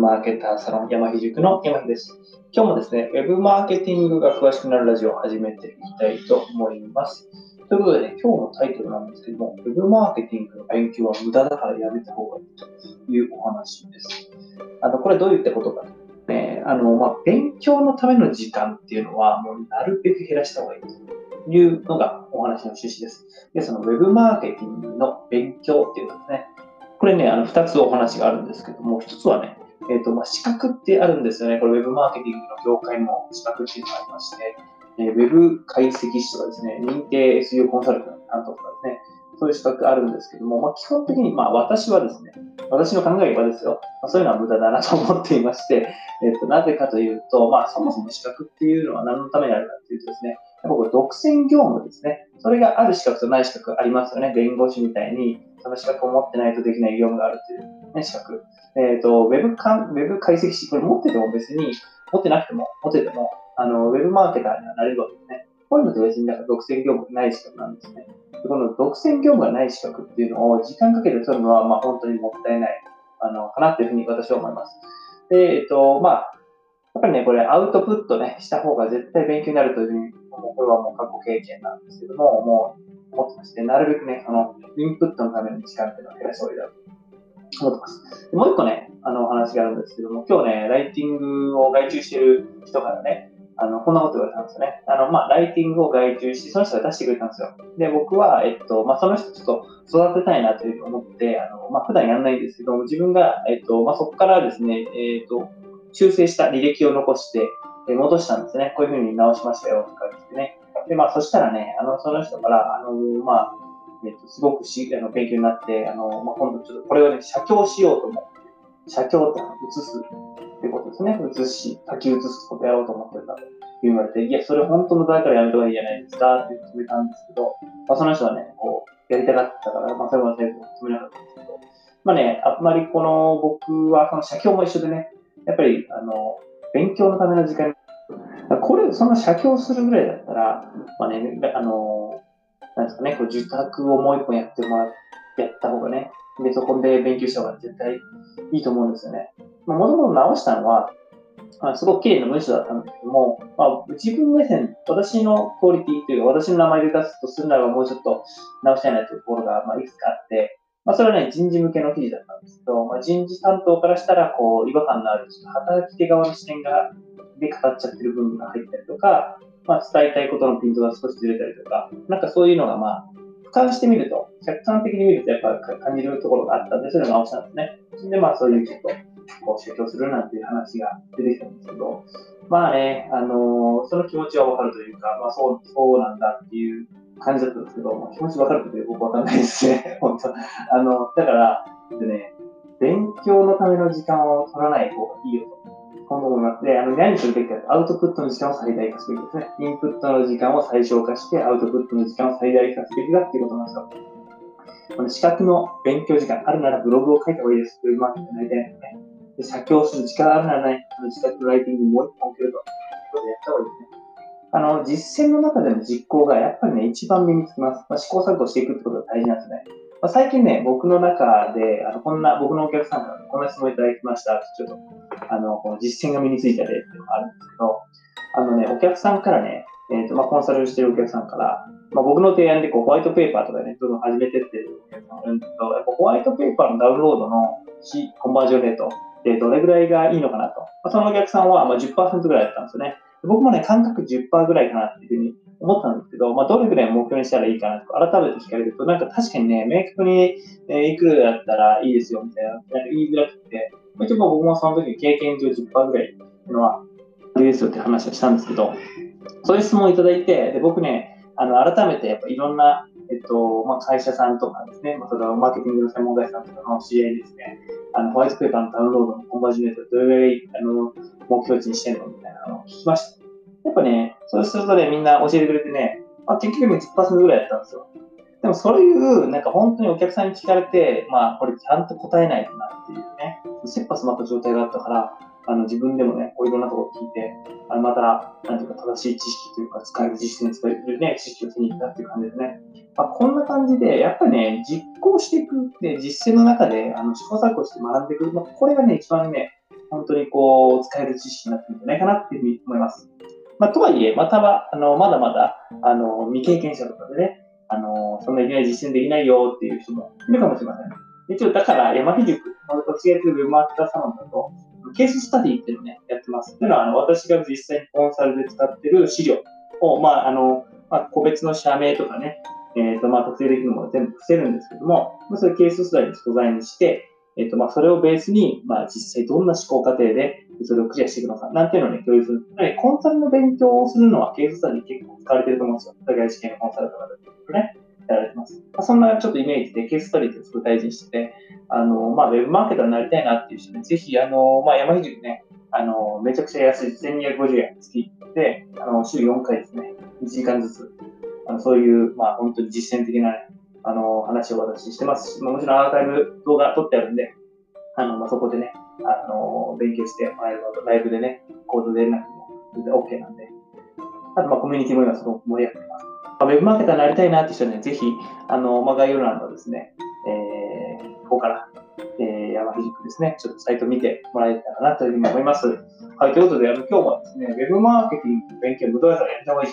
マーケターサロン山木塾の山木です。今日もですね、ウェブマーケティングが詳しくなるラジオを始めていきたいと思います。ということでね、今日のタイトルなんですけども、ウェブマーケティングの勉強は無駄だからやめた方がいいというお話です。あの、これどういったことかと。ね、あの、まあ、勉強のための時間っていうのは、もうなるべく減らした方がいいというのがお話の趣旨です。で、そのウェブマーケティングの勉強っていうのですね、これね、あの、二つお話があるんですけども、一つはね、えっ、ー、と、まあ、資格ってあるんですよね。これ、ウェブマーケティングの業界の資格っていうのがありまして、えー、ウェブ解析士とかですね、認定 SEO コンサルタント担当とかですね、そういう資格あるんですけども、まあ、基本的に、まあ、私はですね、私の考えはですよ、まあ、そういうのは無駄だなと思っていまして、えっ、ー、と、なぜかというと、まあ、そもそも資格っていうのは何のためにあるかというとですね、やっぱこれ独占業務ですね。それがある資格とない資格ありますよね。弁護士みたいに、その資格を持ってないとできない業務があるという、ね、資格。えっ、ー、と、ウェブかんウェブ解析士、これ持ってても別に、持ってなくても、持ってても、あの、ウェブマーケターにはなれるわけですね。こういうのって別になんか独占業務ない資格なんですね。この独占業務がない資格っていうのを時間かけて取るのは、まあ本当にもったいない、あの、かなっていうふうに私は思います。で、えっ、ー、と、まあ、やっぱりね、これアウトプットね、した方が絶対勉強になるというふうに、もうこれはもう過去経験なんですけども、もう思ってまして、なるべくね、そのインプットのための時間っていうのを減らした方がいいだろうと思ってます。もう一個ね、あの話があるんですけども、今日ね、ライティングを外注してる人からね、あの、こんなこと言われたんですよね。あの、まあ、ライティングを外注して、その人が出してくれたんですよ。で、僕は、えっと、まあ、その人ちょっと育てたいなというふうに思って、あの、まあ、普段やんないんですけども、自分が、えっと、まあ、そこからですね、えっと、修正した履歴を残して、え戻したんですね。こういうふうに直しましたよ、とか言ってね。で、まあ、そしたらね、あの、その人から、あの、まあ、えっ、と、すごくしあの勉強になって、あの、まあ、今度ちょっとこれをね、写経しようと思って、写経って写すってことですね。写し、書き写すことやろうと思ってたと言われて、いや、それ本当のだからやめた方がいいじゃないですかって決めたんですけど、まあ、その人はね、こう、やりたかったから、まあ、それは全部決めなかったんですけど、まあね、あんまりこの、僕は、その写経も一緒でね、やっぱり、あの、勉強のための時間、これ、そんな写経するぐらいだったら、まあね、あの、なんですかね、こう受託をもう一本やってもらやった方がね、で、そこで勉強した方が絶対いいと思うんですよね。もともと直したのは、まあ、すごく綺麗な文章だったんですけども、まあ、自分目線、私のクオリティというか、私の名前で出すとするならばもうちょっと直したいなというところが、まあ、いくつかあって、まあ、それはね、人事向けの記事だったんですけど、まあ、人事担当からしたら、こう、違和感のある、働き手側の視点が、で語っちゃってる部分が入ったりとか、まあ、伝えたいことのピントが少しずれたりとか、なんかそういうのが、まあ、俯瞰してみると、客観的に見ると、やっぱ感じるところがあったんで、それを直したんですね。で、まあ、そういうちょっと、こう、主張するなんていう話が出てきたんですけど、まあね、あのー、その気持ちはわかるというか、まあ、そう、そうなんだっていう感じだったんですけど、まあ、気持ちわかるというか僕わかんないですね。本当あの、だから、でね、勉強のための時間を取らない方がいいよと。今後思います。で、あの、何するべきかアウトプットの時間を最大化すべきですね。インプットの時間を最小化して、アウトプットの時間を最大化すべきだっていうことなんですよ。この資格の勉強時間あるならブログを書いた方がいいです。ウェブマーケットになりたいでね。で、写経する時間あるならね、あの自宅のライティングもう一本受けると。いうことでやった方がいいですね。あの、実践の中での実行がやっぱりね、一番身につきます。まあ、試行錯誤していくってことが大事なんですね。まあ、最近ね、僕の中で、あの、こんな、僕のお客さんからこんな質問いただきました。ちょっと、あの、この実践が身についた例っていうのがあるんですけど、あのね、お客さんからね、えっ、ー、と、まあ、コンサルしてるお客さんから、まあ、僕の提案でこうホワイトペーパーとかね、どんどん始めてってるお客さんがいるんですけど、やっぱホワイトペーパーのダウンロードのコンバージョンレートってどれぐらいがいいのかなと。まあ、そのお客さんはまあ10%ぐらいだったんですよね。僕もね、感覚10%ぐらいかなっていうふうに思ったんですけど、まあ、どれぐらい目標にしたらいいかなとか改めて聞かれると、なんか確かにね、明確に、え、いくらだったらいいですよみたいな、言いづらくて、一応僕もその時経験上10%ぐらいっていうのは、いいですよって話をしたんですけど、そういう質問をいただいて、で僕ね、あの改めてやっぱいろんな、えっとまあ、会社さんとかですね、まあ、それはマーケティングの専門会社さんとかの知り合いですね、あのホワイトペーパーのダウンロードのコンバージョントどれぐらいあの目標値にしてんのみたいなのを聞きました。やっぱね、そうするとね、みんな教えてくれてね、まあ、結局10%ぐらいやったんですよ。でもそういう、なんか本当にお客さんに聞かれて、まあこれちゃんと答えないとなっていうね、切羽詰まった状態があったから、あの自分でもね、こういろんなところ聞いて、あのまた、なんていうか正しい知識というか、使える実践に伝えるね、知識を手に入れたっていう感じですね。まあ、こんな感じで、やっぱね、実行していく、で、実践の中で、あの試行錯誤して学んでいく、まあ、これがね、一番ね、本当にこう、使える知識になってるんじゃないかなっていうふうに思います。まあ、とはいえ、または、あの、まだまだ、あの、未経験者とかでね、あの、そんないきなり実践できないよっていう人もいるかもしれません。一応、だから、山木塾、私がやってるウェブマーターサロンだと、ケーススタディっていうのをね、やってます。というのは、あの、私が実際にコンサルで使ってる資料を、まあ、あの、まあ、個別の社名とかね、えっ、ー、と、まあ、特定できるものを全部伏せるんですけども、まあ、それケーススタディに素材にして、えっ、と、まあ、それをベースに、まあ、実際どんな思考過程で、それをクリアしていくのか、なんていうのをね、共有する。コンサルの勉強をするのは、ケーススタディ結構使われてると思うんですよ。社外試験のコンサルとかでね、やられてます。まあ、そんなちょっとイメージで、ケーススタディってすごい大事にしてて、あの、まあ、ウェブマーケターになりたいなっていう人ね、ぜひ、あの、まあ、山秀ね、あの、めちゃくちゃ安い1250円月で、あの、週4回ですね、1時間ずつ、あのそういう、まあ、本当に実践的な、ね、あの、話を私してますし、まあ、もちろんアーカイブ動画撮ってあるんで、あの、まあ、そこでね、あの、勉強して、まあ、ライブでね、コードでなくても全然 OK なんで、あと、まあ、コミュニティも今すごく盛り上がってます。まあ、ウェブマーケターになりたいなって人はね、ぜひ、あの、まあ、概要欄のですね、えー、ここから、えー、山ひ塾ですね、ちょっとサイト見てもらえたらなというふうに思います。はい、ということで、あの今日はですね、ウェブマーケティングの勉強無駄だからやめた方がいい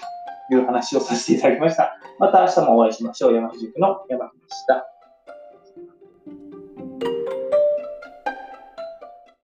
いう話をさせていただきました。また明日もお会いしましょう。山藤塾の山木でした。